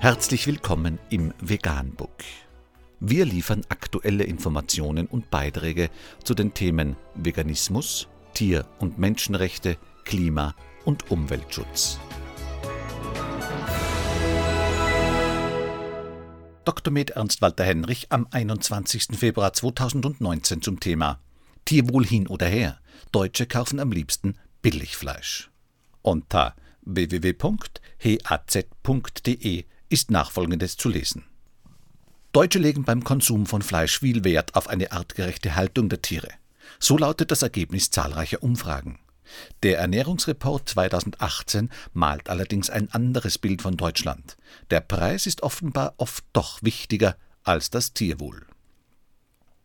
Herzlich willkommen im Veganbook. Wir liefern aktuelle Informationen und Beiträge zu den Themen Veganismus, Tier- und Menschenrechte, Klima- und Umweltschutz. Dr. Med Ernst Walter Henrich am 21. Februar 2019 zum Thema Tierwohl hin oder her. Deutsche kaufen am liebsten Billigfleisch. Unter www.haz.de ist nachfolgendes zu lesen. Deutsche legen beim Konsum von Fleisch viel Wert auf eine artgerechte Haltung der Tiere. So lautet das Ergebnis zahlreicher Umfragen. Der Ernährungsreport 2018 malt allerdings ein anderes Bild von Deutschland. Der Preis ist offenbar oft doch wichtiger als das Tierwohl.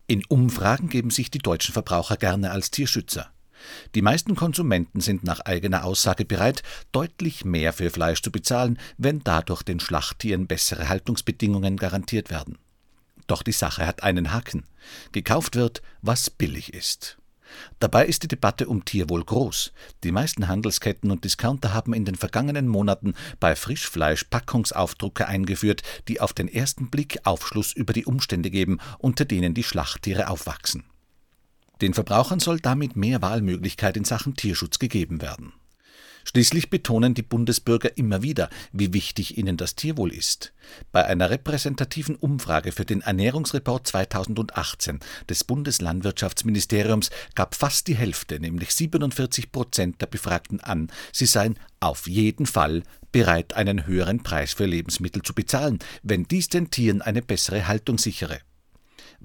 In Umfragen geben sich die deutschen Verbraucher gerne als Tierschützer. Die meisten Konsumenten sind nach eigener Aussage bereit, deutlich mehr für Fleisch zu bezahlen, wenn dadurch den Schlachttieren bessere Haltungsbedingungen garantiert werden. Doch die Sache hat einen Haken. Gekauft wird, was billig ist. Dabei ist die Debatte um Tierwohl groß. Die meisten Handelsketten und Discounter haben in den vergangenen Monaten bei Frischfleisch Packungsaufdrucke eingeführt, die auf den ersten Blick Aufschluss über die Umstände geben, unter denen die Schlachttiere aufwachsen. Den Verbrauchern soll damit mehr Wahlmöglichkeit in Sachen Tierschutz gegeben werden. Schließlich betonen die Bundesbürger immer wieder, wie wichtig ihnen das Tierwohl ist. Bei einer repräsentativen Umfrage für den Ernährungsreport 2018 des Bundeslandwirtschaftsministeriums gab fast die Hälfte, nämlich 47 Prozent der Befragten an, sie seien auf jeden Fall bereit, einen höheren Preis für Lebensmittel zu bezahlen, wenn dies den Tieren eine bessere Haltung sichere.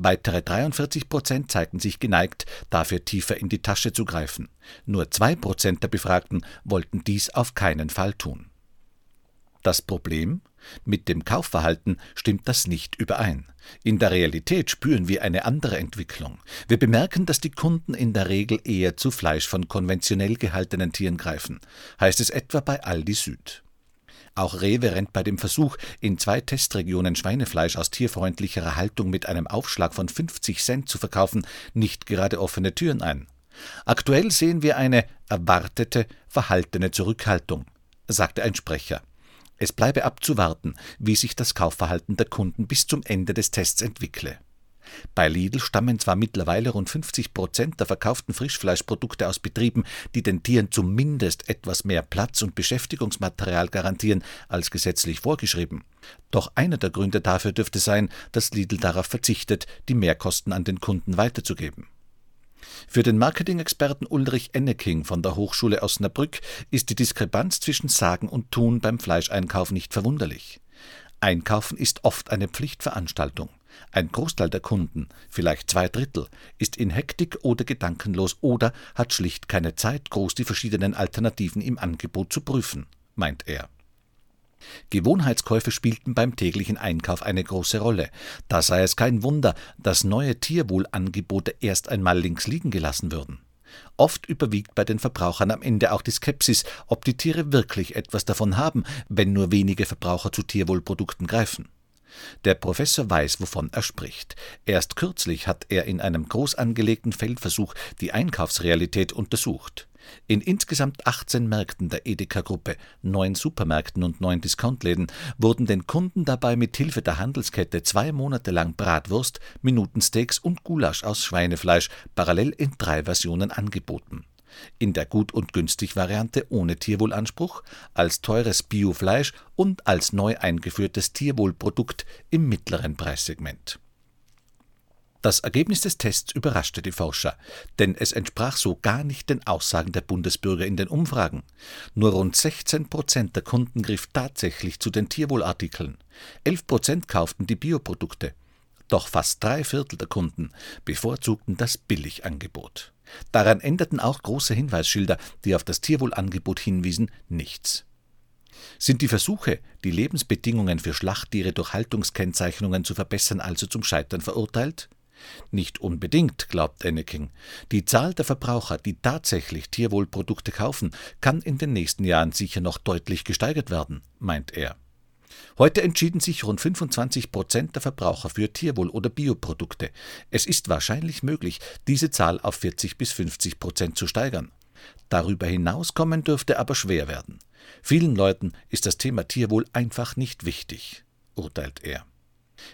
Weitere 43 Prozent zeigten sich geneigt, dafür tiefer in die Tasche zu greifen. Nur zwei Prozent der Befragten wollten dies auf keinen Fall tun. Das Problem? Mit dem Kaufverhalten stimmt das nicht überein. In der Realität spüren wir eine andere Entwicklung. Wir bemerken, dass die Kunden in der Regel eher zu Fleisch von konventionell gehaltenen Tieren greifen, heißt es etwa bei Aldi Süd. Auch Rewe rennt bei dem Versuch, in zwei Testregionen Schweinefleisch aus tierfreundlicherer Haltung mit einem Aufschlag von 50 Cent zu verkaufen, nicht gerade offene Türen ein. Aktuell sehen wir eine erwartete, verhaltene Zurückhaltung, sagte ein Sprecher. Es bleibe abzuwarten, wie sich das Kaufverhalten der Kunden bis zum Ende des Tests entwickle. Bei Lidl stammen zwar mittlerweile rund 50 Prozent der verkauften Frischfleischprodukte aus Betrieben, die den Tieren zumindest etwas mehr Platz und Beschäftigungsmaterial garantieren als gesetzlich vorgeschrieben. Doch einer der Gründe dafür dürfte sein, dass Lidl darauf verzichtet, die Mehrkosten an den Kunden weiterzugeben. Für den Marketing-Experten Ulrich Enneking von der Hochschule Osnabrück ist die Diskrepanz zwischen Sagen und Tun beim Fleischeinkauf nicht verwunderlich. Einkaufen ist oft eine Pflichtveranstaltung. Ein Großteil der Kunden, vielleicht zwei Drittel, ist in Hektik oder gedankenlos oder hat schlicht keine Zeit, groß die verschiedenen Alternativen im Angebot zu prüfen, meint er. Gewohnheitskäufe spielten beim täglichen Einkauf eine große Rolle. Da sei es kein Wunder, dass neue Tierwohlangebote erst einmal links liegen gelassen würden. Oft überwiegt bei den Verbrauchern am Ende auch die Skepsis, ob die Tiere wirklich etwas davon haben, wenn nur wenige Verbraucher zu Tierwohlprodukten greifen. Der Professor weiß, wovon er spricht. Erst kürzlich hat er in einem groß angelegten Feldversuch die Einkaufsrealität untersucht. In insgesamt 18 Märkten der Edeka-Gruppe, neun Supermärkten und neun Discountläden wurden den Kunden dabei mit Hilfe der Handelskette zwei Monate lang Bratwurst, Minutensteaks und Gulasch aus Schweinefleisch parallel in drei Versionen angeboten in der Gut- und Günstig-Variante ohne Tierwohlanspruch, als teures Biofleisch und als neu eingeführtes Tierwohlprodukt im mittleren Preissegment. Das Ergebnis des Tests überraschte die Forscher, denn es entsprach so gar nicht den Aussagen der Bundesbürger in den Umfragen. Nur rund 16 Prozent der Kunden griff tatsächlich zu den Tierwohlartikeln. 11 Prozent kauften die Bioprodukte. Doch fast drei Viertel der Kunden bevorzugten das Billigangebot. Daran änderten auch große Hinweisschilder, die auf das Tierwohlangebot hinwiesen, nichts. Sind die Versuche, die Lebensbedingungen für Schlachttiere durch Haltungskennzeichnungen zu verbessern, also zum Scheitern verurteilt? Nicht unbedingt, glaubt Enneking. Die Zahl der Verbraucher, die tatsächlich Tierwohlprodukte kaufen, kann in den nächsten Jahren sicher noch deutlich gesteigert werden, meint er. Heute entschieden sich rund 25 Prozent der Verbraucher für Tierwohl- oder Bioprodukte. Es ist wahrscheinlich möglich, diese Zahl auf 40 bis 50 Prozent zu steigern. Darüber hinaus kommen dürfte aber schwer werden. Vielen Leuten ist das Thema Tierwohl einfach nicht wichtig, urteilt er.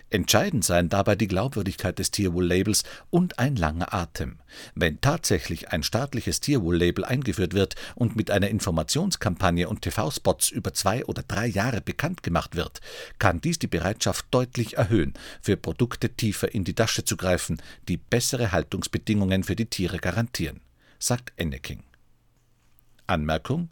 Entscheidend seien dabei die Glaubwürdigkeit des Tierwohl-Labels und ein langer Atem. Wenn tatsächlich ein staatliches Tierwohl-Label eingeführt wird und mit einer Informationskampagne und TV-Spots über zwei oder drei Jahre bekannt gemacht wird, kann dies die Bereitschaft deutlich erhöhen, für Produkte tiefer in die Tasche zu greifen, die bessere Haltungsbedingungen für die Tiere garantieren, sagt Enneking. Anmerkung: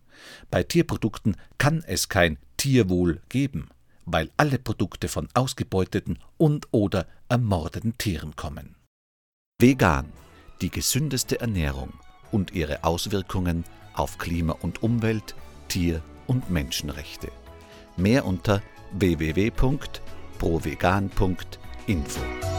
Bei Tierprodukten kann es kein Tierwohl geben weil alle Produkte von ausgebeuteten und/oder ermordeten Tieren kommen. Vegan, die gesündeste Ernährung und ihre Auswirkungen auf Klima und Umwelt, Tier- und Menschenrechte. Mehr unter www.provegan.info.